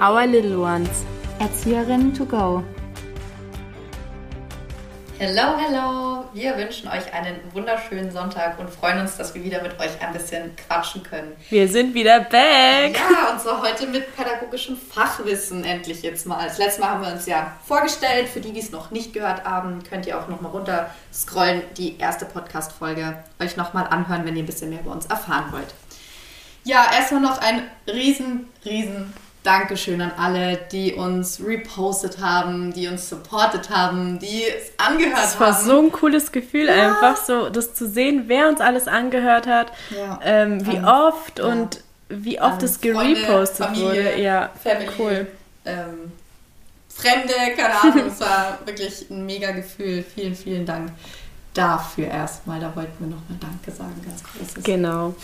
Our Little Ones. Erzieherinnen to go. Hello, hello! Wir wünschen euch einen wunderschönen Sonntag und freuen uns, dass wir wieder mit euch ein bisschen quatschen können. Wir sind wieder back! Ja, und zwar heute mit pädagogischem Fachwissen endlich jetzt mal. Das letzte Mal haben wir uns ja vorgestellt. Für die, die es noch nicht gehört haben, könnt ihr auch nochmal runter scrollen, die erste Podcast-Folge euch nochmal anhören, wenn ihr ein bisschen mehr über uns erfahren wollt. Ja, erstmal noch ein riesen, riesen Dankeschön an alle, die uns repostet haben, die uns supportet haben, die es angehört haben. Es war haben. so ein cooles Gefühl, ja. einfach so das zu sehen, wer uns alles angehört hat, ja. ähm, wie an, oft ja. und wie oft es gerepostet Freunde, Familie, wurde. Ja, Family, cool. Ähm, Fremde, keine Ahnung, es war wirklich ein mega Gefühl. Vielen, vielen Dank dafür erstmal. Da wollten wir nochmal Danke sagen, ganz großes. Genau.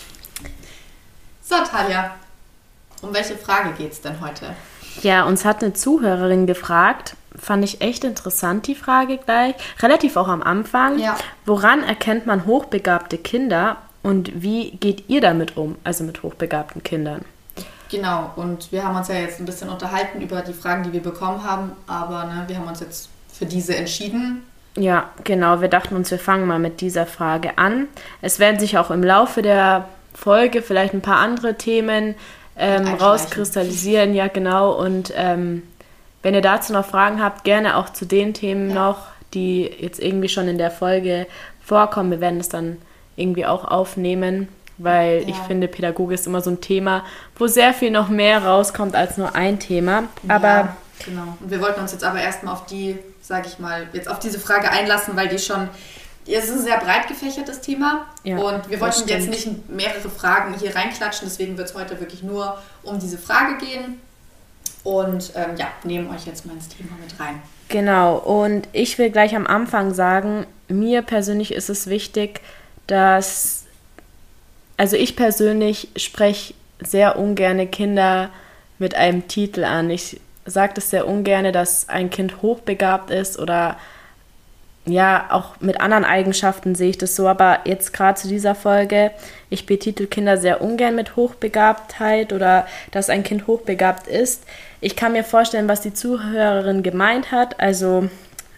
So, Talia, um welche Frage geht es denn heute? Ja, uns hat eine Zuhörerin gefragt, fand ich echt interessant, die Frage gleich, relativ auch am Anfang. Ja. Woran erkennt man hochbegabte Kinder und wie geht ihr damit um, also mit hochbegabten Kindern? Genau, und wir haben uns ja jetzt ein bisschen unterhalten über die Fragen, die wir bekommen haben, aber ne, wir haben uns jetzt für diese entschieden. Ja, genau, wir dachten uns, wir fangen mal mit dieser Frage an. Es werden sich auch im Laufe der Folge vielleicht ein paar andere Themen ähm, rauskristallisieren, ja genau. Und ähm, wenn ihr dazu noch Fragen habt, gerne auch zu den Themen ja. noch, die jetzt irgendwie schon in der Folge vorkommen. Wir werden es dann irgendwie auch aufnehmen, weil ja. ich finde, Pädagogik ist immer so ein Thema, wo sehr viel noch mehr rauskommt als nur ein Thema. Aber ja, genau. Und wir wollten uns jetzt aber erstmal auf die, sage ich mal, jetzt auf diese Frage einlassen, weil die schon es ist ein sehr breit gefächertes Thema. Ja, und wir wollten jetzt nicht mehrere Fragen hier reinklatschen, deswegen wird es heute wirklich nur um diese Frage gehen. Und ähm, ja, nehmen euch jetzt mal ins Thema mit rein. Genau, und ich will gleich am Anfang sagen, mir persönlich ist es wichtig, dass, also ich persönlich spreche sehr ungerne Kinder mit einem Titel an. Ich sage das sehr ungerne, dass ein Kind hochbegabt ist oder ja, auch mit anderen Eigenschaften sehe ich das so, aber jetzt gerade zu dieser Folge, ich betitel Kinder sehr ungern mit Hochbegabtheit oder dass ein Kind hochbegabt ist. Ich kann mir vorstellen, was die Zuhörerin gemeint hat. Also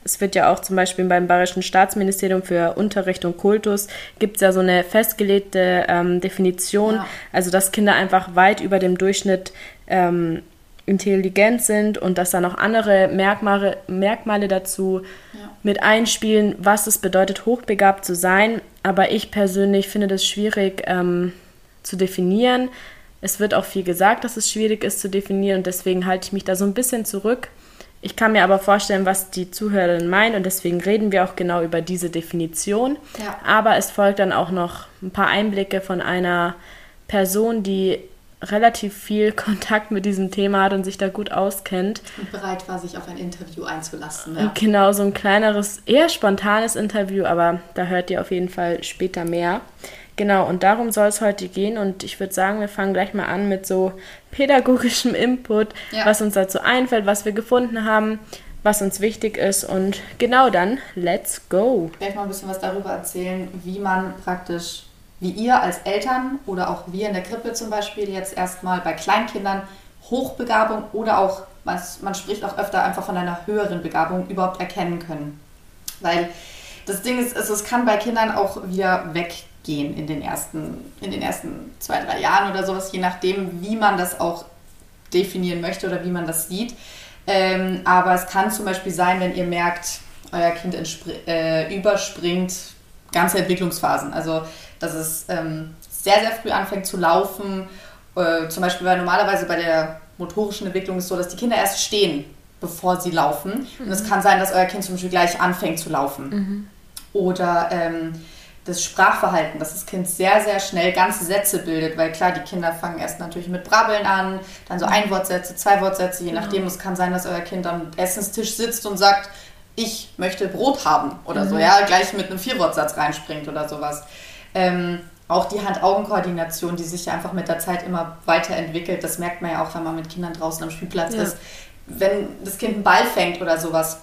es wird ja auch zum Beispiel beim Bayerischen Staatsministerium für Unterricht und Kultus gibt es ja so eine festgelegte ähm, Definition, ja. also dass Kinder einfach weit über dem Durchschnitt ähm, intelligent sind und dass da noch andere Merkmale, Merkmale dazu ja. mit einspielen, was es bedeutet, hochbegabt zu sein. Aber ich persönlich finde das schwierig ähm, zu definieren. Es wird auch viel gesagt, dass es schwierig ist zu definieren und deswegen halte ich mich da so ein bisschen zurück. Ich kann mir aber vorstellen, was die Zuhörerinnen meinen und deswegen reden wir auch genau über diese Definition. Ja. Aber es folgt dann auch noch ein paar Einblicke von einer Person, die relativ viel Kontakt mit diesem Thema hat und sich da gut auskennt. Und bereit war, sich auf ein Interview einzulassen. Ja. Genau, so ein kleineres, eher spontanes Interview, aber da hört ihr auf jeden Fall später mehr. Genau, und darum soll es heute gehen und ich würde sagen, wir fangen gleich mal an mit so pädagogischem Input, ja. was uns dazu einfällt, was wir gefunden haben, was uns wichtig ist und genau dann, let's go. Ich werde mal ein bisschen was darüber erzählen, wie man praktisch wie ihr als Eltern oder auch wir in der Krippe zum Beispiel jetzt erstmal bei Kleinkindern Hochbegabung oder auch, man spricht auch öfter einfach von einer höheren Begabung überhaupt erkennen können. Weil das Ding ist, es kann bei Kindern auch wieder weggehen in den ersten, in den ersten zwei, drei Jahren oder sowas, je nachdem, wie man das auch definieren möchte oder wie man das sieht. Ähm, aber es kann zum Beispiel sein, wenn ihr merkt, euer Kind äh, überspringt ganze Entwicklungsphasen. Also dass es ähm, sehr, sehr früh anfängt zu laufen. Äh, zum Beispiel, weil normalerweise bei der motorischen Entwicklung ist es so, dass die Kinder erst stehen, bevor sie laufen. Mhm. Und es kann sein, dass euer Kind zum Beispiel gleich anfängt zu laufen. Mhm. Oder ähm, das Sprachverhalten, dass das Kind sehr, sehr schnell ganze Sätze bildet, weil klar, die Kinder fangen erst natürlich mit Brabbeln an, dann so mhm. Einwortsätze, Zweiwortsätze, je nachdem. Es kann sein, dass euer Kind am Essenstisch sitzt und sagt, ich möchte Brot haben oder mhm. so, ja, gleich mit einem Vierwortsatz reinspringt oder sowas. Ähm, auch die Hand-Augen-Koordination, die sich ja einfach mit der Zeit immer weiterentwickelt, das merkt man ja auch, wenn man mit Kindern draußen am Spielplatz ja. ist. Wenn das Kind einen Ball fängt oder sowas,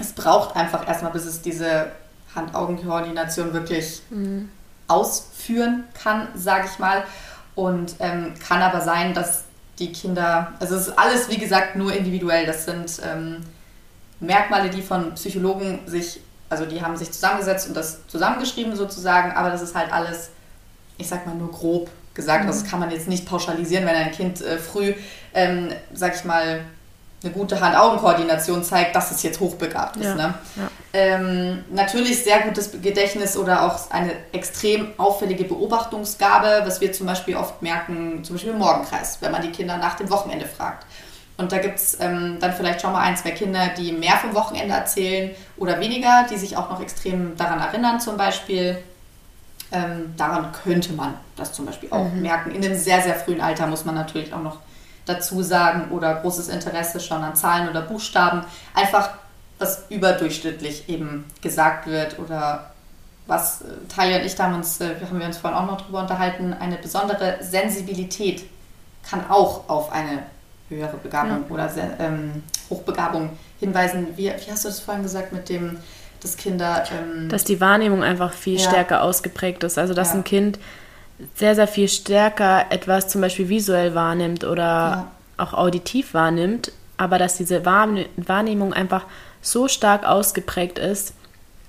es braucht einfach erstmal, bis es diese Hand-Augen-Koordination wirklich mhm. ausführen kann, sage ich mal. Und ähm, kann aber sein, dass die Kinder, also es ist alles, wie gesagt, nur individuell. Das sind ähm, Merkmale, die von Psychologen sich, also die haben sich zusammengesetzt und das zusammengeschrieben sozusagen, aber das ist halt alles, ich sag mal, nur grob gesagt. Mhm. Also das kann man jetzt nicht pauschalisieren, wenn ein Kind äh, früh, ähm, sag ich mal, eine gute Hand-Augen-Koordination zeigt, dass es jetzt hochbegabt ist. Ja, ne? ja. Ähm, natürlich sehr gutes Gedächtnis oder auch eine extrem auffällige Beobachtungsgabe, was wir zum Beispiel oft merken, zum Beispiel im Morgenkreis, wenn man die Kinder nach dem Wochenende fragt. Und da gibt es ähm, dann vielleicht schon mal ein, zwei Kinder, die mehr vom Wochenende erzählen oder weniger, die sich auch noch extrem daran erinnern zum Beispiel. Ähm, daran könnte man das zum Beispiel auch mhm. merken. In einem sehr, sehr frühen Alter muss man natürlich auch noch dazu sagen oder großes Interesse schon an Zahlen oder Buchstaben. Einfach, was überdurchschnittlich eben gesagt wird oder was äh, Talia und ich da haben, uns, äh, haben wir uns vorhin auch noch drüber unterhalten, eine besondere Sensibilität kann auch auf eine höhere Begabung ja. oder ähm, Hochbegabung hinweisen. Wie, wie, hast du das vorhin gesagt mit dem, dass Kinder... Ähm, dass die Wahrnehmung einfach viel ja. stärker ausgeprägt ist. Also dass ja. ein Kind sehr, sehr viel stärker etwas zum Beispiel visuell wahrnimmt oder auch auditiv wahrnimmt, aber dass diese Wahrnehmung einfach so stark ausgeprägt ist,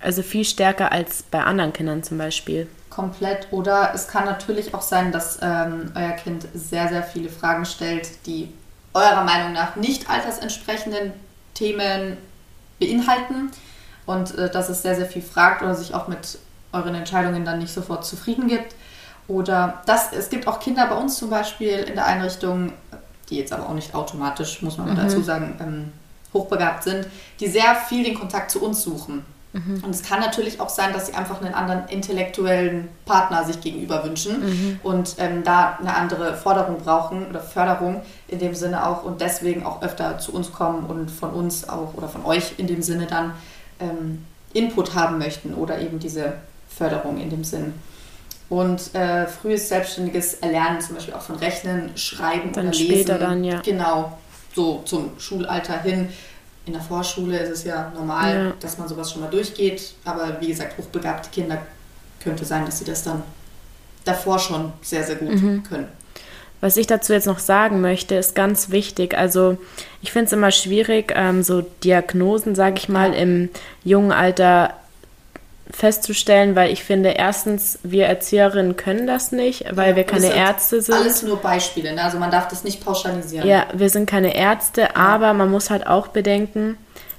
also viel stärker als bei anderen Kindern zum Beispiel. Komplett. Oder es kann natürlich auch sein, dass ähm, euer Kind sehr, sehr viele Fragen stellt, die eurer Meinung nach nicht altersentsprechenden Themen beinhalten und äh, dass es sehr, sehr viel fragt oder sich auch mit euren Entscheidungen dann nicht sofort zufrieden gibt. Oder das, es gibt auch Kinder bei uns zum Beispiel in der Einrichtung, die jetzt aber auch nicht automatisch, muss man mhm. dazu sagen, ähm, hochbegabt sind, die sehr viel den Kontakt zu uns suchen. Mhm. Und es kann natürlich auch sein, dass sie einfach einen anderen intellektuellen Partner sich gegenüber wünschen mhm. und ähm, da eine andere Forderung brauchen oder Förderung in dem Sinne auch und deswegen auch öfter zu uns kommen und von uns auch oder von euch in dem Sinne dann ähm, Input haben möchten oder eben diese Förderung in dem Sinn und äh, frühes selbstständiges Erlernen, zum Beispiel auch von Rechnen, Schreiben dann oder Lesen. Später dann, ja. Genau, so zum Schulalter hin. In der Vorschule ist es ja normal, ja. dass man sowas schon mal durchgeht. Aber wie gesagt, hochbegabte Kinder könnte sein, dass sie das dann davor schon sehr, sehr gut mhm. können. Was ich dazu jetzt noch sagen möchte, ist ganz wichtig. Also ich finde es immer schwierig, ähm, so Diagnosen, sage ich mal, ja. im jungen Alter festzustellen, weil ich finde, erstens, wir Erzieherinnen können das nicht, weil ja, wir keine Ärzte sind. Alles nur Beispiele, ne? also man darf das nicht pauschalisieren. Ja, wir sind keine Ärzte, ja. aber man muss halt auch bedenken,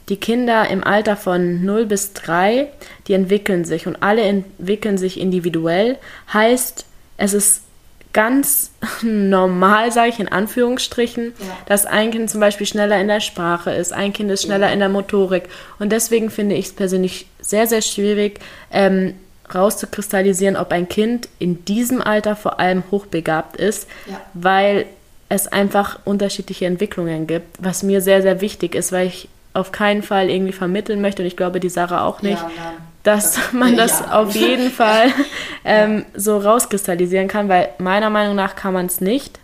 die Kinder im Alter von 0 bis 3, die entwickeln sich und alle entwickeln sich individuell. Heißt, es ist ganz normal, sage ich in Anführungsstrichen, ja. dass ein Kind zum Beispiel schneller in der Sprache ist, ein Kind ist schneller in der Motorik. Und deswegen finde ich es persönlich sehr, sehr schwierig, ähm, rauszukristallisieren, ob ein Kind in diesem Alter vor allem hochbegabt ist, ja. weil es einfach unterschiedliche Entwicklungen gibt, was mir sehr, sehr wichtig ist, weil ich auf keinen Fall irgendwie vermitteln möchte und ich glaube, die Sarah auch nicht, ja, dass das, man das ja. auf jeden Fall ähm, so rauskristallisieren kann, weil meiner Meinung nach kann man es nicht.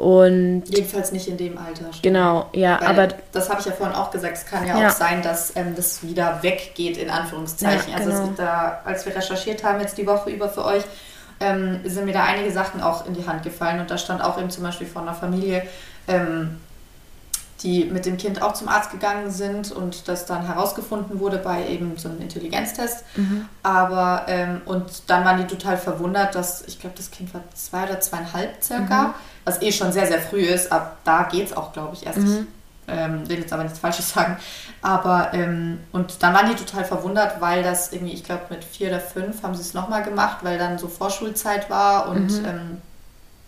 Und Jedenfalls nicht in dem Alter. Schon. Genau, ja, Weil, aber. Das habe ich ja vorhin auch gesagt, es kann ja, ja. auch sein, dass ähm, das wieder weggeht, in Anführungszeichen. Ja, genau. Also, da, als wir recherchiert haben, jetzt die Woche über für euch, ähm, sind mir da einige Sachen auch in die Hand gefallen. Und da stand auch eben zum Beispiel von einer Familie, ähm, die mit dem Kind auch zum Arzt gegangen sind und das dann herausgefunden wurde bei eben so einem Intelligenztest. Mhm. Aber, ähm, und dann waren die total verwundert, dass, ich glaube, das Kind war zwei oder zweieinhalb circa, mhm. was eh schon sehr, sehr früh ist. Ab da geht es auch, glaube ich, erst. Mhm. Ich ähm, will jetzt aber nichts Falsches sagen. Aber, ähm, und dann waren die total verwundert, weil das irgendwie, ich glaube, mit vier oder fünf haben sie es nochmal gemacht, weil dann so Vorschulzeit war und mhm. ähm,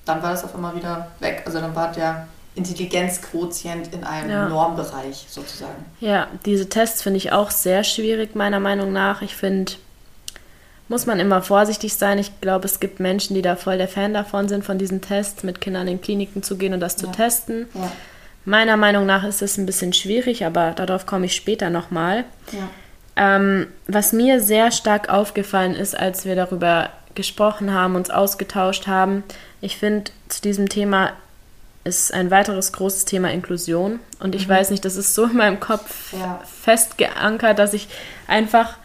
dann war das auf einmal wieder weg. Also dann war der Intelligenzquotient in einem ja. Normbereich sozusagen. Ja, diese Tests finde ich auch sehr schwierig, meiner Meinung nach. Ich finde, muss man immer vorsichtig sein. Ich glaube, es gibt Menschen, die da voll der Fan davon sind, von diesen Tests mit Kindern in Kliniken zu gehen und das ja. zu testen. Ja. Meiner Meinung nach ist es ein bisschen schwierig, aber darauf komme ich später nochmal. Ja. Ähm, was mir sehr stark aufgefallen ist, als wir darüber gesprochen haben, uns ausgetauscht haben, ich finde, zu diesem Thema ist ein weiteres großes Thema Inklusion. Und ich mhm. weiß nicht, das ist so in meinem Kopf ja. fest geankert, dass ich einfach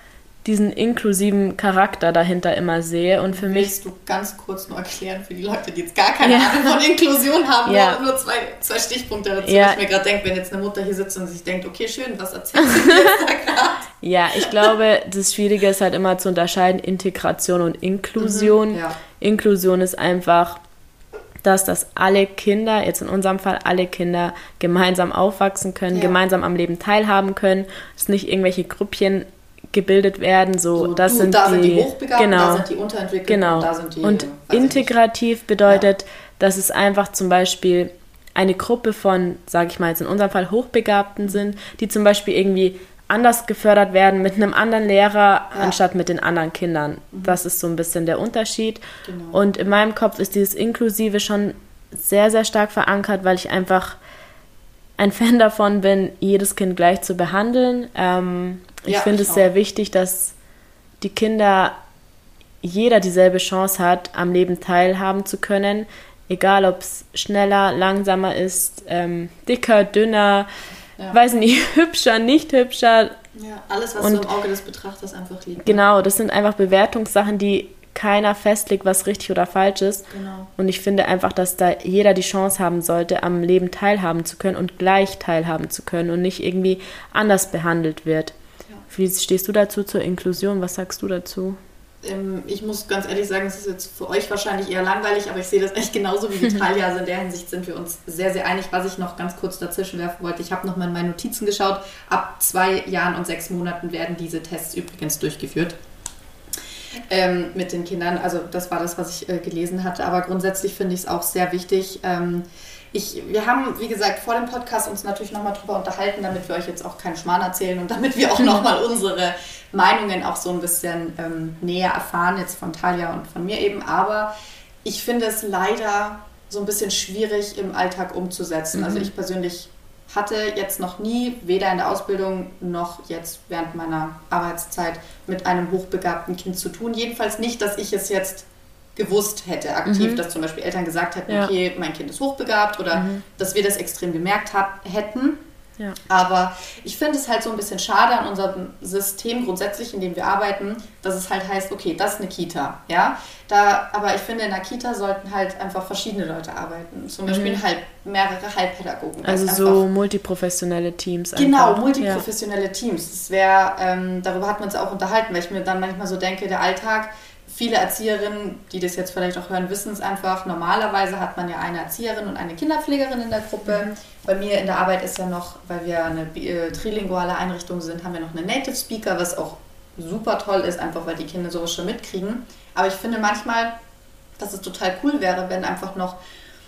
diesen inklusiven Charakter dahinter immer sehe. Und für Willst mich. du ganz kurz nur erklären für die Leute, die jetzt gar keine ja. Ahnung von Inklusion haben, ja. nur, nur zwei, zwei Stichpunkte dazu, ja. ich mir gerade denke, wenn jetzt eine Mutter hier sitzt und sich denkt, okay, schön, was erzählst du jetzt da gerade? Ja, ich glaube, das Schwierige ist halt immer zu unterscheiden, Integration und Inklusion. Mhm, ja. Inklusion ist einfach dass das alle Kinder, jetzt in unserem Fall alle Kinder, gemeinsam aufwachsen können, ja. gemeinsam am Leben teilhaben können, dass nicht irgendwelche Grüppchen gebildet werden, so, so das du, sind, da die, sind die Hochbegabten, genau, da sind die Unterentwicklten genau. und da sind die Und integrativ nicht. bedeutet, ja. dass es einfach zum Beispiel eine Gruppe von, sage ich mal jetzt in unserem Fall Hochbegabten sind, die zum Beispiel irgendwie anders gefördert werden mit einem anderen Lehrer ja. anstatt mit den anderen Kindern. Mhm. Das ist so ein bisschen der Unterschied. Genau. Und in meinem Kopf ist dieses Inklusive schon sehr, sehr stark verankert, weil ich einfach ein Fan davon bin, jedes Kind gleich zu behandeln. Ähm, ich ja, finde es auch. sehr wichtig, dass die Kinder jeder dieselbe Chance hat, am Leben teilhaben zu können. Egal, ob es schneller, langsamer ist, ähm, dicker, dünner, ja. weiß nicht, hübscher, nicht hübscher. Ja, alles, was und so im Auge des Betrachters einfach liegt. Genau, das sind einfach Bewertungssachen, die keiner festlegt, was richtig oder falsch ist. Genau. Und ich finde einfach, dass da jeder die Chance haben sollte, am Leben teilhaben zu können und gleich teilhaben zu können und nicht irgendwie anders behandelt wird. Ja. Wie stehst du dazu zur Inklusion? Was sagst du dazu? Ähm, ich muss ganz ehrlich sagen, es ist jetzt für euch wahrscheinlich eher langweilig, aber ich sehe das echt genauso wie Vitalia. Also in der Hinsicht sind wir uns sehr, sehr einig. Was ich noch ganz kurz dazwischen werfen wollte, ich habe nochmal in meine Notizen geschaut. Ab zwei Jahren und sechs Monaten werden diese Tests übrigens durchgeführt. Ähm, mit den Kindern. Also das war das, was ich äh, gelesen hatte. Aber grundsätzlich finde ich es auch sehr wichtig. Ähm, ich, wir haben, wie gesagt, vor dem Podcast uns natürlich nochmal drüber unterhalten, damit wir euch jetzt auch keinen Schmarrn erzählen und damit wir auch nochmal unsere Meinungen auch so ein bisschen ähm, näher erfahren, jetzt von Talia und von mir eben. Aber ich finde es leider so ein bisschen schwierig im Alltag umzusetzen. Also mhm. Also ich persönlich hatte jetzt noch nie, weder in der Ausbildung noch jetzt während meiner Arbeitszeit, mit einem hochbegabten Kind zu tun. Jedenfalls nicht, dass ich es jetzt gewusst hätte, aktiv, mhm. dass zum Beispiel Eltern gesagt hätten, ja. okay, mein Kind ist hochbegabt oder mhm. dass wir das extrem gemerkt hat, hätten. Ja. Aber ich finde es halt so ein bisschen schade an unserem System grundsätzlich, in dem wir arbeiten, dass es halt heißt, okay, das ist eine Kita, ja. Da, aber ich finde, in der Kita sollten halt einfach verschiedene Leute arbeiten. Zum Beispiel mhm. halt mehrere Heilpädagogen. Also so multiprofessionelle Teams. Genau, einfach. Genau, multiprofessionelle ja. Teams. Das wäre, ähm, darüber hat man uns auch unterhalten, weil ich mir dann manchmal so denke, der Alltag viele Erzieherinnen, die das jetzt vielleicht auch hören, wissen es einfach. Normalerweise hat man ja eine Erzieherin und eine Kinderpflegerin in der Gruppe. Mhm. Bei mir in der Arbeit ist ja noch, weil wir eine äh, trilinguale Einrichtung sind, haben wir noch einen Native Speaker, was auch super toll ist, einfach weil die Kinder sowas schon mitkriegen. Aber ich finde manchmal, dass es total cool wäre, wenn einfach noch,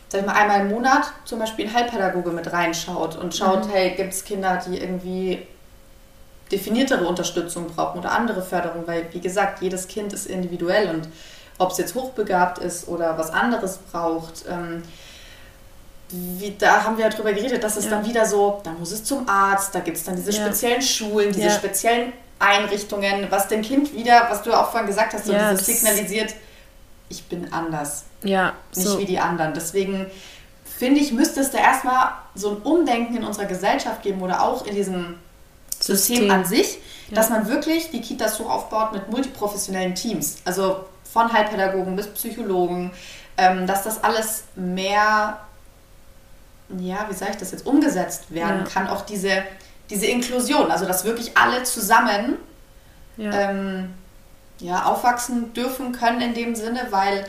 sag ich mal, einmal im Monat zum Beispiel ein Heilpädagoge mit reinschaut und schaut, mhm. hey, gibt es Kinder, die irgendwie definiertere Unterstützung brauchen oder andere Förderung, weil wie gesagt, jedes Kind ist individuell und ob es jetzt hochbegabt ist oder was anderes braucht, ähm, wie, da haben wir ja drüber geredet, dass es ja. dann wieder so, da muss es zum Arzt, da gibt es dann diese ja. speziellen Schulen, diese ja. speziellen Einrichtungen, was dem Kind wieder, was du auch vorhin gesagt hast, so dieses signalisiert, ich bin anders. Ja. Nicht so. wie die anderen. Deswegen finde ich, müsste es da erstmal so ein Umdenken in unserer Gesellschaft geben oder auch in diesem System, System an sich, ja. dass man wirklich die Kitas so aufbaut mit multiprofessionellen Teams. Also von Heilpädagogen bis Psychologen, ähm, dass das alles mehr, ja, wie sage ich das jetzt, umgesetzt werden ja. kann. Auch diese, diese Inklusion, also dass wirklich alle zusammen ja. Ähm, ja, aufwachsen dürfen können in dem Sinne, weil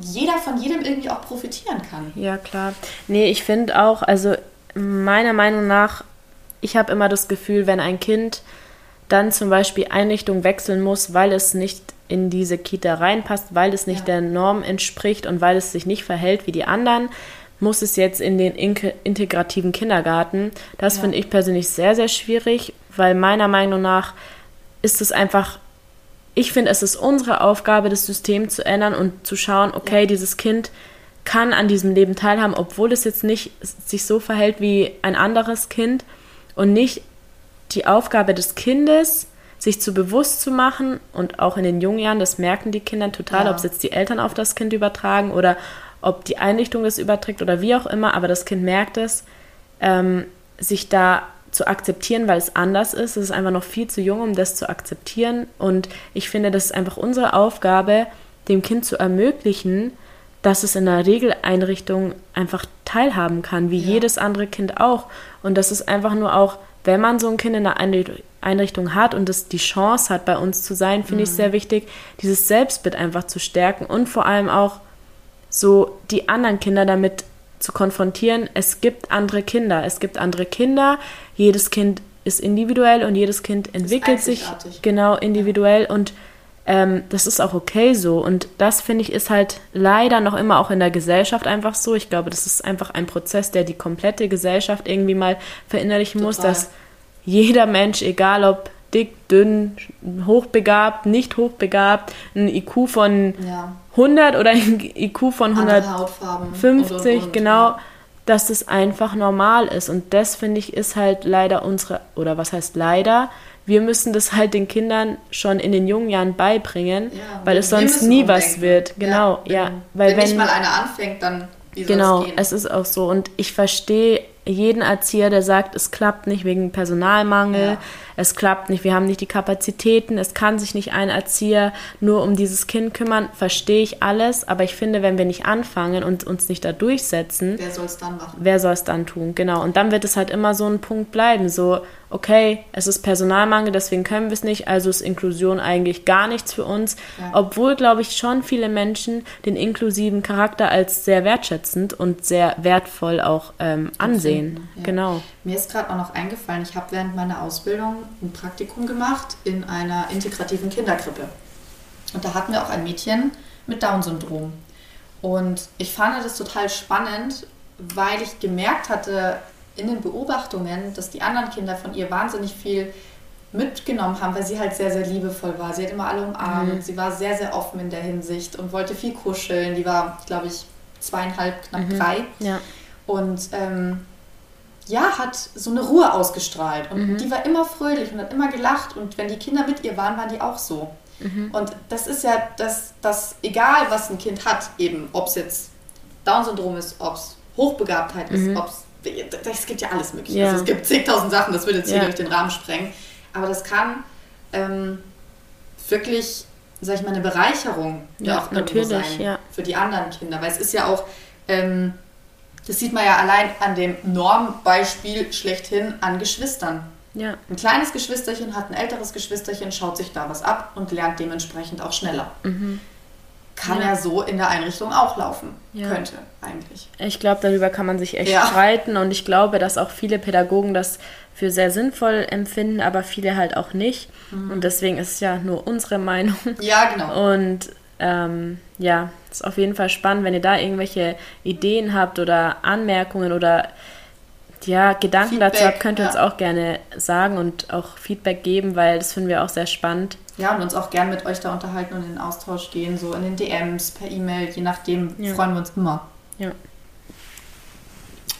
jeder von jedem irgendwie auch profitieren kann. Ja, klar. Nee, ich finde auch, also meiner Meinung nach ich habe immer das Gefühl, wenn ein Kind dann zum Beispiel Einrichtung wechseln muss, weil es nicht in diese Kita reinpasst, weil es nicht ja. der Norm entspricht und weil es sich nicht verhält wie die anderen, muss es jetzt in den integrativen Kindergarten. Das ja. finde ich persönlich sehr, sehr schwierig, weil meiner Meinung nach ist es einfach, ich finde, es ist unsere Aufgabe, das System zu ändern und zu schauen, okay, ja. dieses Kind kann an diesem Leben teilhaben, obwohl es jetzt nicht sich so verhält wie ein anderes Kind und nicht die Aufgabe des Kindes, sich zu bewusst zu machen und auch in den jungen Jahren, das merken die Kinder total, ja. ob es jetzt die Eltern auf das Kind übertragen oder ob die Einrichtung das überträgt oder wie auch immer, aber das Kind merkt es, ähm, sich da zu akzeptieren, weil es anders ist. Es ist einfach noch viel zu jung, um das zu akzeptieren. Und ich finde, das ist einfach unsere Aufgabe, dem Kind zu ermöglichen, dass es in einer Regeleinrichtung einfach teilhaben kann, wie ja. jedes andere Kind auch. Und das ist einfach nur auch, wenn man so ein Kind in einer Einrichtung hat und es die Chance hat, bei uns zu sein, finde mhm. ich sehr wichtig, dieses Selbstbild einfach zu stärken und vor allem auch so die anderen Kinder damit zu konfrontieren, es gibt andere Kinder, es gibt andere Kinder, jedes Kind ist individuell und jedes Kind entwickelt sich genau individuell und ähm, das ist auch okay so. Und das finde ich ist halt leider noch immer auch in der Gesellschaft einfach so. Ich glaube, das ist einfach ein Prozess, der die komplette Gesellschaft irgendwie mal verinnerlichen Total. muss, dass jeder Mensch, egal ob dick, dünn, hochbegabt, nicht hochbegabt, ein IQ von ja. 100 oder ein IQ von 150, und, und, genau, ja. dass das einfach normal ist. Und das, finde ich, ist halt leider unsere, oder was heißt leider, wir müssen das halt den Kindern schon in den jungen Jahren beibringen, ja, weil es sonst nie umdenken. was wird. Genau, ja. ja weil wenn, wenn nicht mal einer anfängt, dann wie genau, es ist auch so. Und ich verstehe jeden Erzieher, der sagt, es klappt nicht wegen Personalmangel, ja. es klappt nicht, wir haben nicht die Kapazitäten, es kann sich nicht ein Erzieher nur um dieses Kind kümmern, verstehe ich alles, aber ich finde, wenn wir nicht anfangen und uns nicht da durchsetzen, wer soll es dann machen? Wer soll es dann tun? Genau. Und dann wird es halt immer so ein Punkt bleiben, so okay, es ist Personalmangel, deswegen können wir es nicht, also ist Inklusion eigentlich gar nichts für uns. Ja. Obwohl, glaube ich, schon viele Menschen den inklusiven Charakter als sehr wertschätzend und sehr wertvoll auch ähm, ansehen. Ja. Genau. Mir ist gerade auch noch eingefallen, ich habe während meiner Ausbildung ein Praktikum gemacht in einer integrativen Kinderkrippe. Und da hatten wir auch ein Mädchen mit Down-Syndrom. Und ich fand das total spannend, weil ich gemerkt hatte, in den Beobachtungen, dass die anderen Kinder von ihr wahnsinnig viel mitgenommen haben, weil sie halt sehr, sehr liebevoll war. Sie hat immer alle umarmt, mhm. sie war sehr, sehr offen in der Hinsicht und wollte viel kuscheln. Die war, glaube ich, zweieinhalb, knapp mhm. drei. Ja. Und ähm, ja, hat so eine Ruhe ausgestrahlt. Und mhm. die war immer fröhlich und hat immer gelacht. Und wenn die Kinder mit ihr waren, waren die auch so. Mhm. Und das ist ja das, das, egal was ein Kind hat, eben, ob es jetzt Down-Syndrom ist, ob es Hochbegabtheit ist, mhm. ob es es gibt ja alles mögliche. Ja. Also es gibt zigtausend Sachen, das würde jetzt hier ja. durch den Rahmen sprengen. Aber das kann ähm, wirklich, sag ich mal, eine Bereicherung ja, auch natürlich, sein ja. für die anderen Kinder. Weil es ist ja auch, ähm, das sieht man ja allein an dem Normbeispiel schlechthin an Geschwistern. Ja. Ein kleines Geschwisterchen hat ein älteres Geschwisterchen, schaut sich da was ab und lernt dementsprechend auch schneller. Mhm kann ja. ja so in der Einrichtung auch laufen. Ja. Könnte eigentlich. Ich glaube, darüber kann man sich echt ja. streiten und ich glaube, dass auch viele Pädagogen das für sehr sinnvoll empfinden, aber viele halt auch nicht. Mhm. Und deswegen ist es ja nur unsere Meinung. Ja, genau. Und ähm, ja, ist auf jeden Fall spannend, wenn ihr da irgendwelche Ideen habt oder Anmerkungen oder ja, Gedanken Feedback, dazu habt, könnt ihr ja. uns auch gerne sagen und auch Feedback geben, weil das finden wir auch sehr spannend. Ja, und uns auch gerne mit euch da unterhalten und in den Austausch gehen, so in den DMs, per E-Mail, je nachdem, ja. freuen wir uns immer. Ja.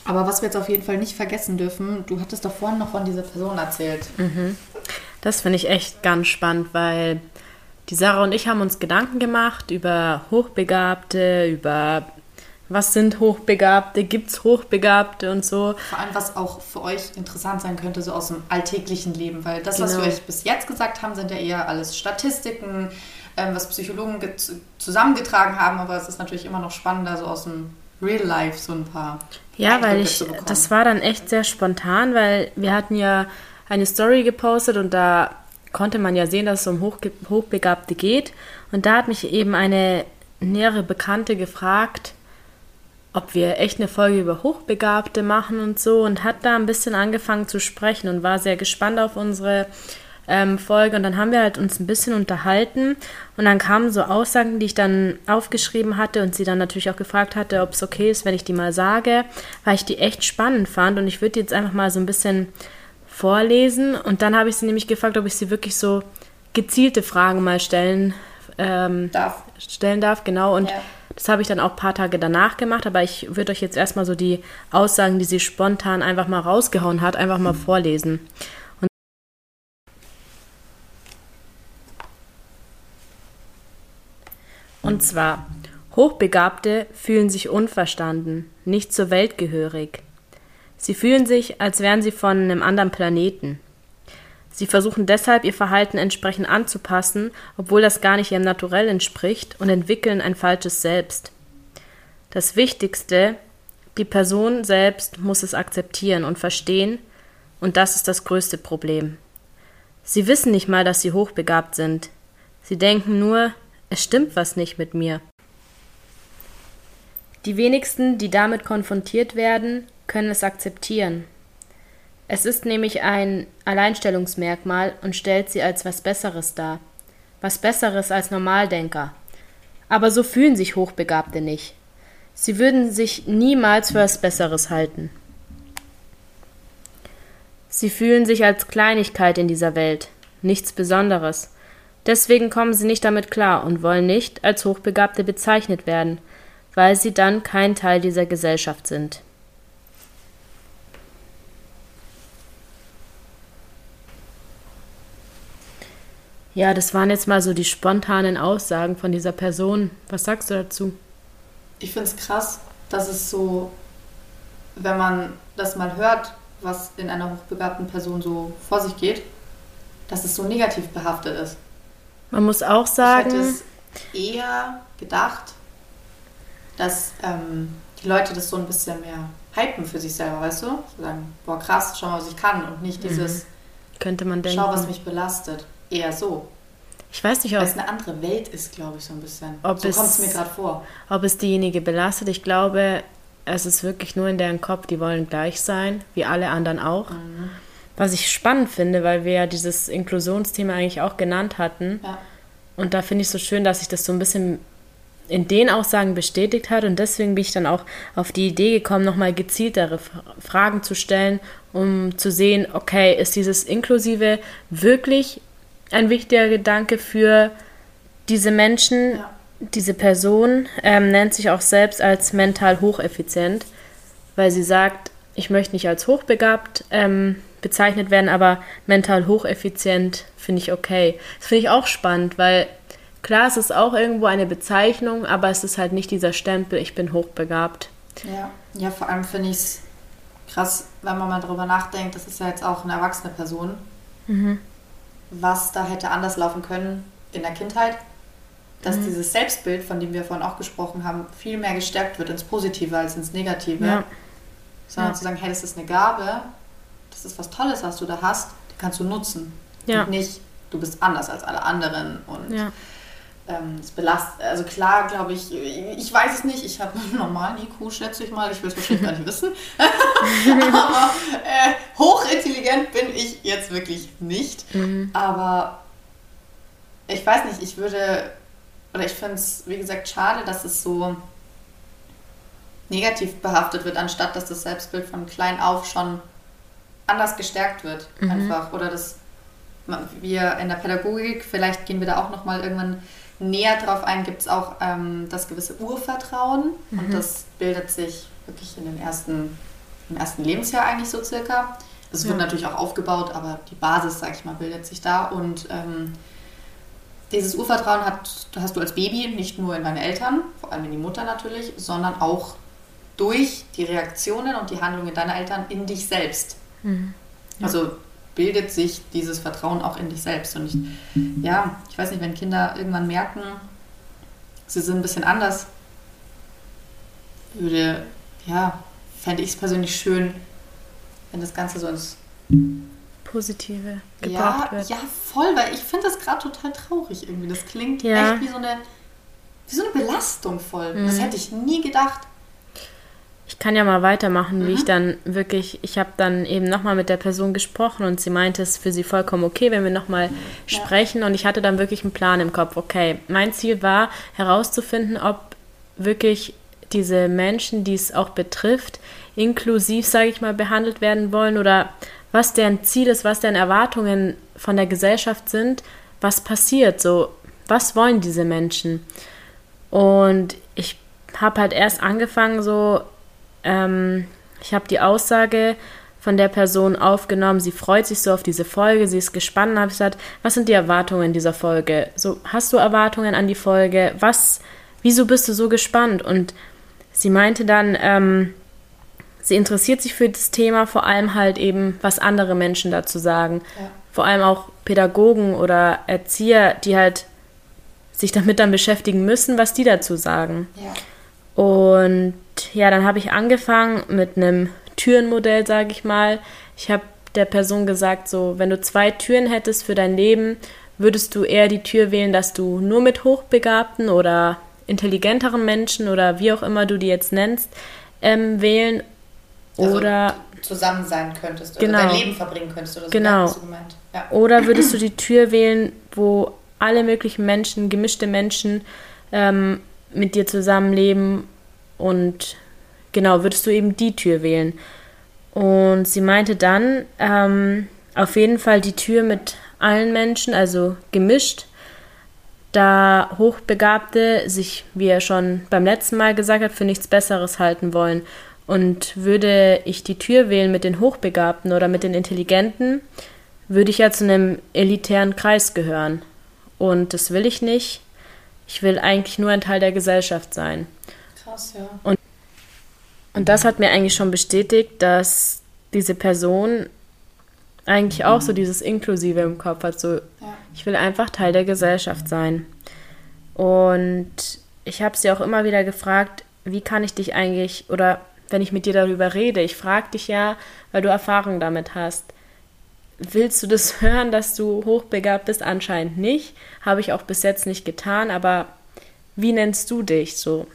Aber was wir jetzt auf jeden Fall nicht vergessen dürfen, du hattest doch vorhin noch von dieser Person erzählt. Mhm. Das finde ich echt ganz spannend, weil die Sarah und ich haben uns Gedanken gemacht über Hochbegabte, über was sind Hochbegabte, gibt es Hochbegabte und so. Vor allem, was auch für euch interessant sein könnte, so aus dem alltäglichen Leben, weil das, genau. was wir euch bis jetzt gesagt haben, sind ja eher alles Statistiken, ähm, was Psychologen zusammengetragen haben, aber es ist natürlich immer noch spannender, so aus dem Real Life so ein paar. Ja, weil ich, das war dann echt sehr spontan, weil wir hatten ja eine Story gepostet und da konnte man ja sehen, dass es um Hochge Hochbegabte geht. Und da hat mich eben eine nähere Bekannte gefragt, ob wir echt eine Folge über Hochbegabte machen und so und hat da ein bisschen angefangen zu sprechen und war sehr gespannt auf unsere ähm, Folge und dann haben wir halt uns ein bisschen unterhalten und dann kamen so Aussagen, die ich dann aufgeschrieben hatte und sie dann natürlich auch gefragt hatte, ob es okay ist, wenn ich die mal sage, weil ich die echt spannend fand und ich würde die jetzt einfach mal so ein bisschen vorlesen und dann habe ich sie nämlich gefragt, ob ich sie wirklich so gezielte Fragen mal stellen ähm, darf. stellen darf, genau und ja das habe ich dann auch ein paar Tage danach gemacht, aber ich würde euch jetzt erstmal so die Aussagen, die sie spontan einfach mal rausgehauen hat, einfach mal vorlesen. Und, Und zwar, Hochbegabte fühlen sich unverstanden, nicht zur Welt gehörig. Sie fühlen sich, als wären sie von einem anderen Planeten. Sie versuchen deshalb, ihr Verhalten entsprechend anzupassen, obwohl das gar nicht ihrem Naturell entspricht, und entwickeln ein falsches Selbst. Das Wichtigste, die Person selbst muss es akzeptieren und verstehen, und das ist das größte Problem. Sie wissen nicht mal, dass sie hochbegabt sind. Sie denken nur, es stimmt was nicht mit mir. Die wenigsten, die damit konfrontiert werden, können es akzeptieren. Es ist nämlich ein Alleinstellungsmerkmal und stellt sie als was Besseres dar. Was Besseres als Normaldenker. Aber so fühlen sich Hochbegabte nicht. Sie würden sich niemals für was Besseres halten. Sie fühlen sich als Kleinigkeit in dieser Welt, nichts Besonderes. Deswegen kommen sie nicht damit klar und wollen nicht als Hochbegabte bezeichnet werden, weil sie dann kein Teil dieser Gesellschaft sind. Ja, das waren jetzt mal so die spontanen Aussagen von dieser Person. Was sagst du dazu? Ich finde es krass, dass es so, wenn man das mal hört, was in einer hochbegabten Person so vor sich geht, dass es so negativ behaftet ist. Man muss auch sagen. Ich hätte es eher gedacht, dass ähm, die Leute das so ein bisschen mehr hypen für sich selber, weißt du? So sagen, boah krass, schau mal, was ich kann und nicht dieses, mhm. könnte man denken. Schau, was mich belastet eher so. Ich weiß nicht, ob es eine andere Welt ist, glaube ich, so ein bisschen. Ob so kommt es mir gerade vor. Ob es diejenige belastet. Ich glaube, es ist wirklich nur in deren Kopf, die wollen gleich sein, wie alle anderen auch. Mhm. Was ich spannend finde, weil wir ja dieses Inklusionsthema eigentlich auch genannt hatten. Ja. Und da finde ich so schön, dass sich das so ein bisschen in den Aussagen bestätigt hat. Und deswegen bin ich dann auch auf die Idee gekommen, nochmal gezieltere Fragen zu stellen, um zu sehen, okay, ist dieses Inklusive wirklich ein wichtiger Gedanke für diese Menschen. Ja. Diese Person ähm, nennt sich auch selbst als mental hocheffizient, weil sie sagt, ich möchte nicht als hochbegabt ähm, bezeichnet werden, aber mental hocheffizient finde ich okay. Das finde ich auch spannend, weil klar, es ist auch irgendwo eine Bezeichnung, aber es ist halt nicht dieser Stempel, ich bin hochbegabt. Ja, ja vor allem finde ich es krass, wenn man mal darüber nachdenkt, das ist ja jetzt auch eine erwachsene Person. Mhm was da hätte anders laufen können in der Kindheit, dass mhm. dieses Selbstbild, von dem wir vorhin auch gesprochen haben, viel mehr gestärkt wird ins Positive als ins Negative. Ja. Sondern ja. zu sagen, hey, das ist eine Gabe, das ist was Tolles, was du da hast, die kannst du nutzen. Ja. Und nicht, du bist anders als alle anderen und ähm, das belastet, also klar, glaube ich, ich weiß es nicht, ich habe einen normalen IQ, schätze ich mal, ich will es wahrscheinlich gar nicht wissen. Aber äh, hochintelligent bin ich jetzt wirklich nicht. Mhm. Aber ich weiß nicht, ich würde, oder ich finde es, wie gesagt, schade, dass es so negativ behaftet wird, anstatt dass das Selbstbild von klein auf schon anders gestärkt wird. Mhm. Einfach. Oder dass wir in der Pädagogik, vielleicht gehen wir da auch nochmal irgendwann näher drauf ein, gibt es auch ähm, das gewisse Urvertrauen. Mhm. Und das bildet sich wirklich in den ersten, im ersten Lebensjahr eigentlich so circa. Es ja. wird natürlich auch aufgebaut, aber die Basis, sag ich mal, bildet sich da. Und ähm, dieses Urvertrauen hat, hast du als Baby nicht nur in deine Eltern, vor allem in die Mutter natürlich, sondern auch durch die Reaktionen und die Handlungen deiner Eltern in dich selbst. Mhm. Ja. Also bildet sich dieses Vertrauen auch in dich selbst. Und ich, ja, ich weiß nicht, wenn Kinder irgendwann merken, sie sind ein bisschen anders, würde, ja, fände ich es persönlich schön, wenn das Ganze so ins Positive gebracht ja, wird. Ja, voll, weil ich finde das gerade total traurig irgendwie. Das klingt ja. echt wie so eine, wie so eine Belastung voll. Mhm. Das hätte ich nie gedacht. Ich kann ja mal weitermachen, mhm. wie ich mhm. dann wirklich, ich habe dann eben nochmal mit der Person gesprochen und sie meinte, es ist für sie vollkommen okay, wenn wir nochmal ja. sprechen und ich hatte dann wirklich einen Plan im Kopf. Okay, mein Ziel war herauszufinden, ob wirklich diese Menschen, die es auch betrifft, inklusiv, sage ich mal, behandelt werden wollen oder was deren Ziel ist, was deren Erwartungen von der Gesellschaft sind, was passiert, so, was wollen diese Menschen? Und ich habe halt erst angefangen, so ähm, ich habe die Aussage von der Person aufgenommen, sie freut sich so auf diese Folge, sie ist gespannt, habe ich gesagt, was sind die Erwartungen dieser Folge? So, hast du Erwartungen an die Folge? Was, wieso bist du so gespannt? Und sie meinte dann, ähm, sie interessiert sich für das Thema, vor allem halt eben, was andere Menschen dazu sagen. Ja. Vor allem auch Pädagogen oder Erzieher, die halt sich damit dann beschäftigen müssen, was die dazu sagen. Ja. Und ja, dann habe ich angefangen mit einem Türenmodell, sage ich mal. Ich habe der Person gesagt, so, wenn du zwei Türen hättest für dein Leben, würdest du eher die Tür wählen, dass du nur mit hochbegabten oder intelligenteren Menschen oder wie auch immer du die jetzt nennst, ähm, wählen Also oder zusammen sein könntest oder Genau. dein Leben verbringen könntest oder so. Genau. du gemeint. Ja. Oder würdest du die Tür wählen, wo alle möglichen Menschen, gemischte Menschen ähm, mit dir zusammenleben und genau, würdest du eben die Tür wählen? Und sie meinte dann, ähm, auf jeden Fall die Tür mit allen Menschen, also gemischt, da Hochbegabte sich, wie er schon beim letzten Mal gesagt hat, für nichts Besseres halten wollen. Und würde ich die Tür wählen mit den Hochbegabten oder mit den Intelligenten, würde ich ja zu einem elitären Kreis gehören. Und das will ich nicht. Ich will eigentlich nur ein Teil der Gesellschaft sein. Krass, ja. Und das hat mir eigentlich schon bestätigt, dass diese Person eigentlich auch so dieses Inklusive im Kopf hat. So, Ja. ich will einfach Teil der Gesellschaft sein. Und ich habe sie auch immer wieder gefragt, wie kann ich dich eigentlich, oder wenn ich mit dir darüber rede, ich frage dich ja, weil du Erfahrung damit hast. Willst du das hören, dass du hochbegabt bist? Anscheinend nicht. Habe ich auch bis jetzt nicht getan, aber wie nennst du dich so?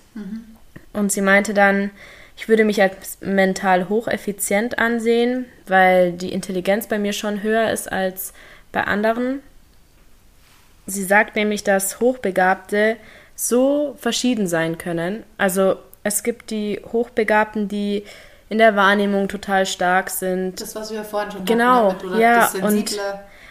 Und sie meinte dann, ich würde mich als mental hocheffizient ansehen, weil die Intelligenz bei mir schon höher ist als bei anderen. Sie sagt nämlich, dass Hochbegabte so verschieden sein können. Also es gibt die Hochbegabten, die in der Wahrnehmung total stark sind. Das, was wir ja vorhin schon Genau, hatten, damit, oder ja, und-.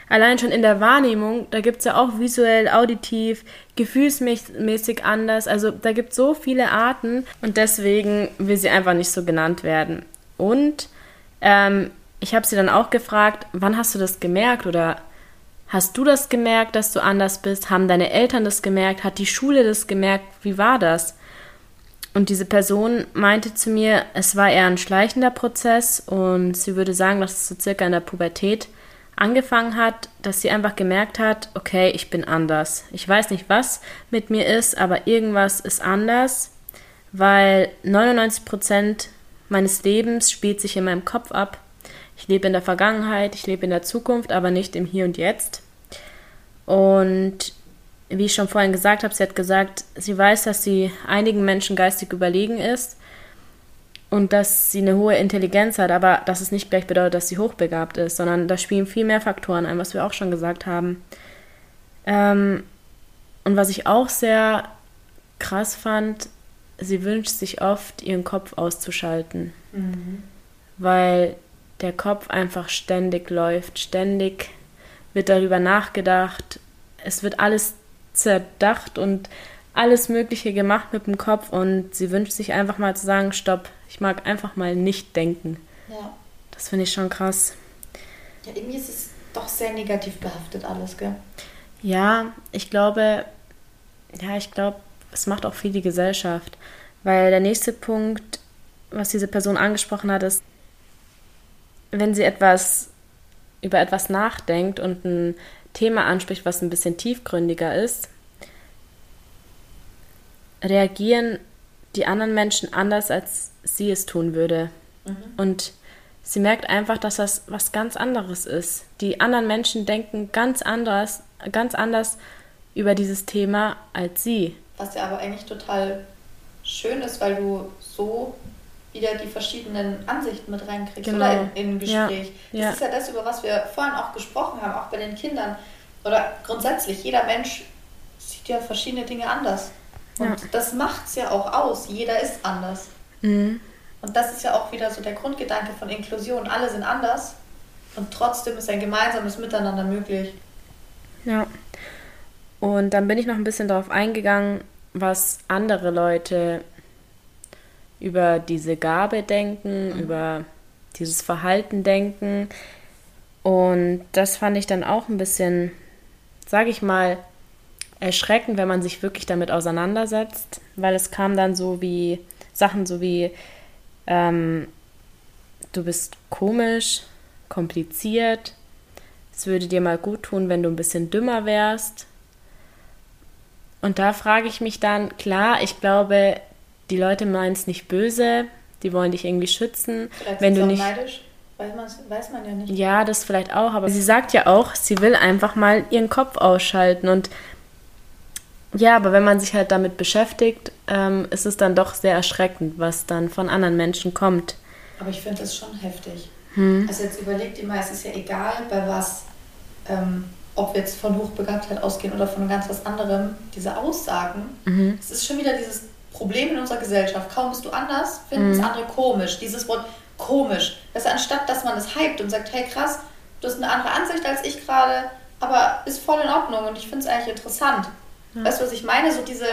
Allein schon in der Wahrnehmung, da gibt es ja auch visuell, auditiv, gefühlsmäßig anders. Also da gibt es so viele Arten und deswegen will sie einfach nicht so genannt werden. Und ähm, ich habe sie dann auch gefragt, wann hast du das gemerkt oder hast du das gemerkt, dass du anders bist? Haben deine Eltern das gemerkt? Hat die Schule das gemerkt? Wie war das? Und diese Person meinte zu mir, es war eher ein schleichender Prozess und sie würde sagen, dass es so circa in der Pubertät angefangen hat, dass sie einfach gemerkt hat, okay, ich bin anders. Ich weiß nicht, was mit mir ist, aber irgendwas ist anders, weil 99 Prozent meines Lebens spielt sich in meinem Kopf ab. Ich lebe in der Vergangenheit, ich lebe in der Zukunft, aber nicht im Hier und Jetzt. Und wie ich schon vorhin gesagt habe, sie hat gesagt, sie weiß, dass sie einigen Menschen geistig überlegen ist und dass sie eine hohe Intelligenz hat, aber dass es nicht gleich bedeutet, dass sie hochbegabt ist, sondern da spielen viel mehr Faktoren ein, was wir auch schon gesagt haben. Ähm, und was ich auch sehr krass fand, sie wünscht sich oft, ihren Kopf auszuschalten, weil der Kopf einfach ständig läuft, ständig wird darüber nachgedacht, es wird alles zerdacht und alles Mögliche gemacht mit dem Kopf und sie wünscht sich einfach mal zu sagen, stopp, ich mag einfach mal nicht denken. Ja. Das finde ich schon krass. ja, irgendwie ist es doch sehr negativ behaftet alles, gell? Ja, ich glaube, ja, ich glaube, es macht auch viel die Gesellschaft, weil der nächste Punkt, was diese Person angesprochen hat, ist, wenn sie etwas über etwas nachdenkt und ein Thema anspricht, was ein bisschen tiefgründiger ist, reagieren die anderen Menschen anders, als sie es tun würde. Und sie merkt einfach, dass das was ganz anderes ist. Die anderen Menschen denken ganz anders, ganz anders über dieses Thema als sie. Was ja aber eigentlich total schön ist, weil du so wieder die verschiedenen Ansichten mit reinkriegst Genau. oder ein Gespräch. Ja, ja. Das ist ja das, über was wir vorhin auch gesprochen haben, auch bei den Kindern. Oder grundsätzlich, jeder Mensch sieht ja verschiedene Dinge anders. Und Ja. das macht es ja auch aus. Jeder ist anders. Mhm. Und das ist ja auch wieder so der Grundgedanke von Inklusion. Alle sind anders und trotzdem ist ein gemeinsames Miteinander möglich. Ja. Und dann bin ich noch ein bisschen darauf eingegangen, was andere Leute über diese Gabe denken, über dieses Verhalten denken. Und das fand ich dann auch ein bisschen, sage ich mal, erschreckend, wenn man sich wirklich damit auseinandersetzt, weil es kam dann so wie Sachen so wie, ähm, du bist komisch, kompliziert. Es würde dir mal gut tun, wenn du ein bisschen dümmer wärst. Und da frage ich mich dann, klar, ich glaube, die Leute meinen es nicht böse, die wollen dich irgendwie schützen. Vielleicht wenn du nicht. neidisch. Weiß, weiß man ja nicht. Ja, das vielleicht auch, aber sie sagt ja auch, sie will einfach mal ihren Kopf ausschalten und ja, aber wenn man sich halt damit beschäftigt, ähm, ist es dann doch sehr erschreckend, was dann von anderen Menschen kommt. Aber ich finde das schon heftig. Hm. Also jetzt überlegt ihr mal, es ist ja egal, bei was, ähm, ob wir jetzt von Hochbegabtheit ausgehen oder von ganz was anderem, diese Aussagen, Mhm. es ist schon wieder dieses Problem in unserer Gesellschaft. Kaum bist du anders, finden es Mhm. andere komisch. Dieses Wort komisch. Das anstatt, dass man es hypt und sagt, hey krass, du hast eine andere Ansicht als ich gerade, aber ist voll in Ordnung und ich finde es eigentlich interessant. Weißt du, was ich meine? So diese,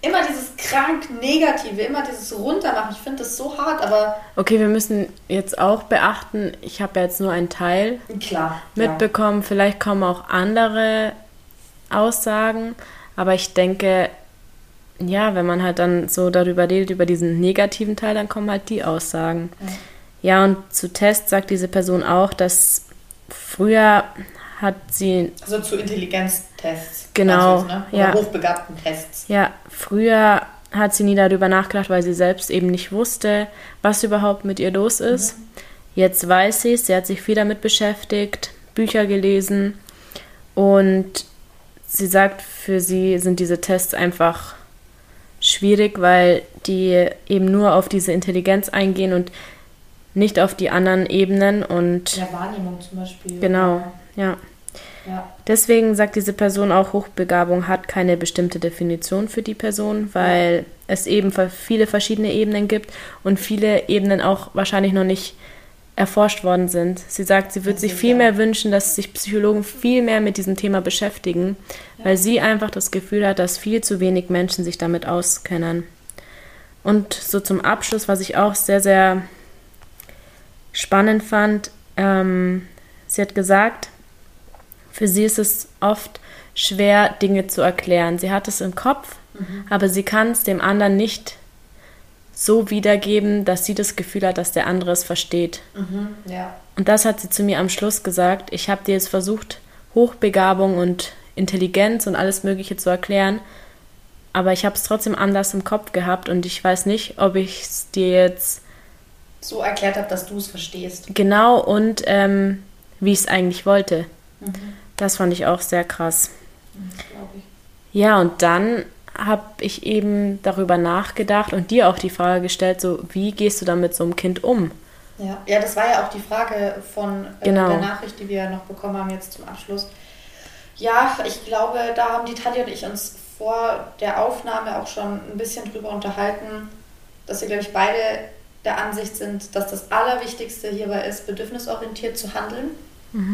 immer dieses krank Negative, immer dieses Runtermachen. Ich finde das so hart, aber Okay, wir müssen jetzt auch beachten, ich habe ja jetzt nur einen Teil klar. mitbekommen, vielleicht kommen auch andere Aussagen, aber ich denke, ja, wenn man halt dann so darüber redet, über diesen negativen Teil, dann kommen halt die Aussagen. Ja, und zu Test sagt diese Person auch, dass früher hat sie Also zu Intelligenztests. Genau, jetzt, Ne? Oder ja. hochbegabten Tests. Ja, früher hat sie nie darüber nachgedacht, weil sie selbst eben nicht wusste, was überhaupt mit ihr los ist. Jetzt weiß sie es, sie hat sich viel damit beschäftigt, Bücher gelesen und sie sagt, für sie sind diese Tests einfach schwierig, weil die eben nur auf diese Intelligenz eingehen und nicht auf die anderen Ebenen und Ja, Wahrnehmung zum Beispiel. genau, ja. Ja. Deswegen sagt diese Person auch, Hochbegabung hat keine bestimmte Definition für die Person, weil es eben viele verschiedene Ebenen gibt und viele Ebenen auch wahrscheinlich noch nicht erforscht worden sind. Sie sagt, sie würde Ja, sich viel mehr wünschen, dass sich Psychologen viel mehr mit diesem Thema beschäftigen, weil sie einfach das Gefühl hat, dass viel zu wenig Menschen sich damit auskennen. Und so zum Abschluss, was ich auch sehr, sehr spannend fand, ähm, sie hat gesagt, für sie ist es oft schwer, Dinge zu erklären. Sie hat es im Kopf, aber sie kann es dem anderen nicht so wiedergeben, dass sie das Gefühl hat, dass der andere es versteht. Mhm. Ja. Und das hat sie zu mir am Schluss gesagt. Ich habe dir jetzt versucht, Hochbegabung und Intelligenz und alles Mögliche zu erklären, aber ich habe es trotzdem anders im Kopf gehabt und ich weiß nicht, ob ich es dir jetzt So erklärt habe, dass du es verstehst. genau und ähm, wie ich es eigentlich wollte. Mhm. Das fand ich auch sehr krass. Ich. Ja, und dann habe ich eben darüber nachgedacht und dir auch die Frage gestellt, so wie gehst du dann mit so einem Kind um? Ja. ja, das war ja auch die Frage von äh, Genau. der Nachricht, die wir noch bekommen haben jetzt zum Abschluss. Ja, ich glaube, da haben die Tanja und ich uns vor der Aufnahme auch schon ein bisschen drüber unterhalten, dass wir, glaube ich, beide der Ansicht sind, dass das Allerwichtigste hierbei ist, bedürfnisorientiert zu handeln.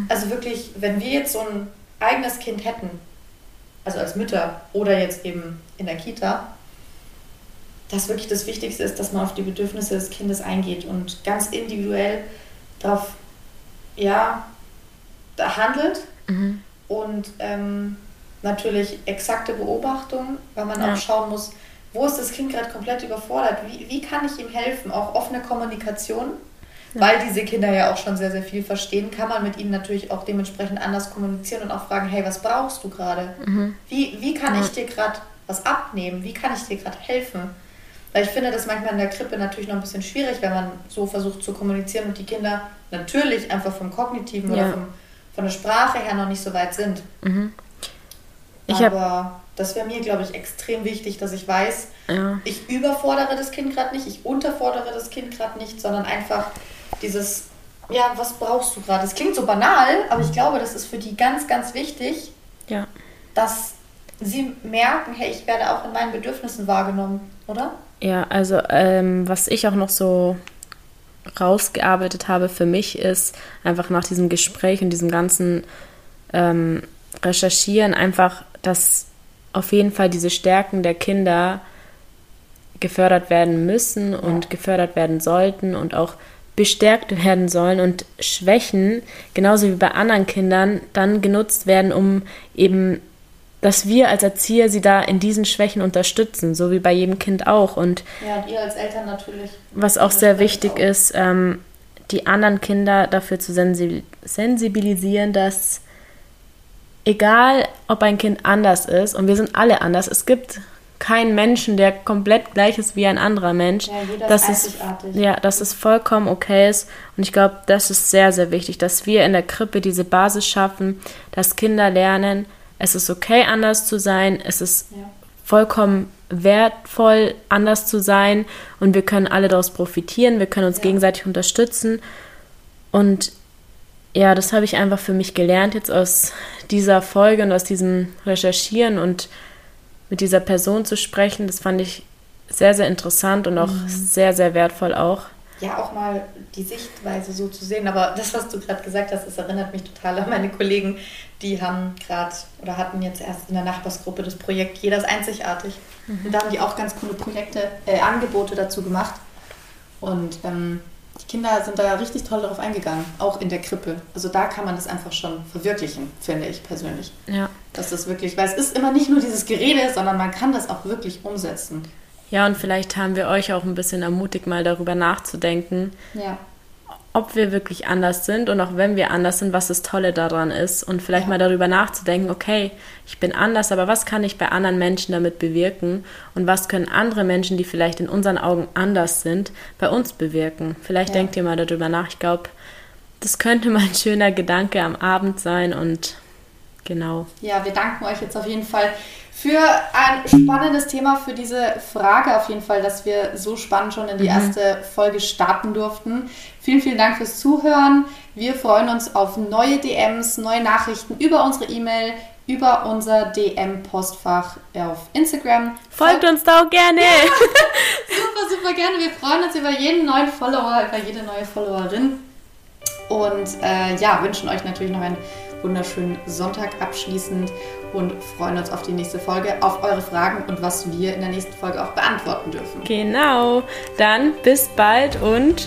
Also wirklich, wenn wir jetzt so ein eigenes Kind hätten, also als Mütter oder jetzt eben in der Kita, dass wirklich das Wichtigste ist, dass man auf die Bedürfnisse des Kindes eingeht und ganz individuell darauf, ja, da handelt und ähm, natürlich exakte Beobachtung, weil man Ja. auch schauen muss, wo ist das Kind gerade komplett überfordert, wie, wie kann ich ihm helfen, auch offene Kommunikation, weil diese Kinder ja auch schon sehr, sehr viel verstehen, kann man mit ihnen natürlich auch dementsprechend anders kommunizieren und auch fragen, hey, was brauchst du gerade? Wie, wie kann ich dir gerade was abnehmen? Wie kann ich dir gerade helfen? Weil ich finde das manchmal in der Krippe natürlich noch ein bisschen schwierig, wenn man so versucht zu kommunizieren und die Kinder natürlich einfach vom Kognitiven Ja. oder vom, von der Sprache her noch nicht so weit sind. Ich hab- Aber das wäre mir, glaube ich, extrem wichtig, dass ich weiß, Ja, ich überfordere das Kind gerade nicht, ich unterfordere das Kind gerade nicht, sondern einfach dieses, ja, was brauchst du gerade? Es klingt so banal, aber ich glaube, das ist für die ganz, ganz wichtig, ja. dass sie merken, hey, ich werde auch in meinen Bedürfnissen wahrgenommen, oder? Ja, also ähm, was ich auch noch so rausgearbeitet habe für mich ist einfach nach diesem Gespräch und diesem ganzen ähm, Recherchieren einfach, dass auf jeden Fall diese Stärken der Kinder gefördert werden müssen und gefördert werden sollten und auch bestärkt werden sollen und Schwächen, genauso wie bei anderen Kindern, dann genutzt werden, um eben, dass wir als Erzieher sie da in diesen Schwächen unterstützen, so wie bei jedem Kind auch. Und Ja, und ihr als Eltern natürlich. was auch sehr wichtig auch. ist, ähm, die anderen Kinder dafür zu sensibilisieren, dass egal ob ein Kind anders ist, und wir sind alle anders, es gibt keinen Menschen, der komplett gleich ist wie ein anderer Mensch. Ja, jeder dass ist es, ja, dass es vollkommen okay ist. Und ich glaube, das ist sehr, sehr wichtig, dass wir in der Krippe diese Basis schaffen, dass Kinder lernen, es ist okay, anders zu sein, es ist ja. vollkommen wertvoll, anders zu sein und wir können alle daraus profitieren, wir können uns ja. gegenseitig unterstützen. Und ja, das habe ich einfach für mich gelernt jetzt aus dieser Folge und aus diesem Recherchieren und mit dieser Person zu sprechen. Das fand ich sehr, sehr interessant und auch mhm. sehr, sehr wertvoll auch. Ja, auch mal die Sichtweise so zu sehen. Aber das, was du gerade gesagt hast, das erinnert mich total an meine Kollegen, die haben gerade oder hatten jetzt erst in der Nachbarsgruppe das Projekt Jeder ist einzigartig. Mhm. Und da haben die auch ganz coole Projekte, äh, Angebote dazu gemacht. Und ähm, Kinder sind da richtig toll darauf eingegangen, auch in der Krippe. Also da kann man das einfach schon verwirklichen, finde ich persönlich. Ja. Dass das wirklich, weil es ist immer nicht nur dieses Gerede, sondern man kann das auch wirklich umsetzen. Ja, und vielleicht haben wir euch auch ein bisschen ermutigt, mal darüber nachzudenken. Ja ob wir wirklich anders sind und auch wenn wir anders sind, was das Tolle daran ist und vielleicht ja. mal darüber nachzudenken, okay, ich bin anders, aber was kann ich bei anderen Menschen damit bewirken und was können andere Menschen, die vielleicht in unseren Augen anders sind, bei uns bewirken? Vielleicht ja. denkt ihr mal darüber nach. Ich glaube, das könnte mal ein schöner Gedanke am Abend sein und genau. Ja, wir danken euch jetzt auf jeden Fall für ein spannendes Thema, für diese Frage auf jeden Fall, dass wir so spannend schon in die mhm. erste Folge starten durften. Vielen, vielen Dank fürs Zuhören. Wir freuen uns auf neue DMs, neue Nachrichten über unsere E-Mail, über unser DM-Postfach auf Instagram. Folgt uns da auch gerne. Ja, super, super gerne. Wir freuen uns über jeden neuen Follower, über jede neue Followerin. Und äh, ja, wünschen euch natürlich noch einen wunderschönen Sonntag abschließend und freuen uns auf die nächste Folge, auf eure Fragen und was wir in der nächsten Folge auch beantworten dürfen. Genau. Dann bis bald und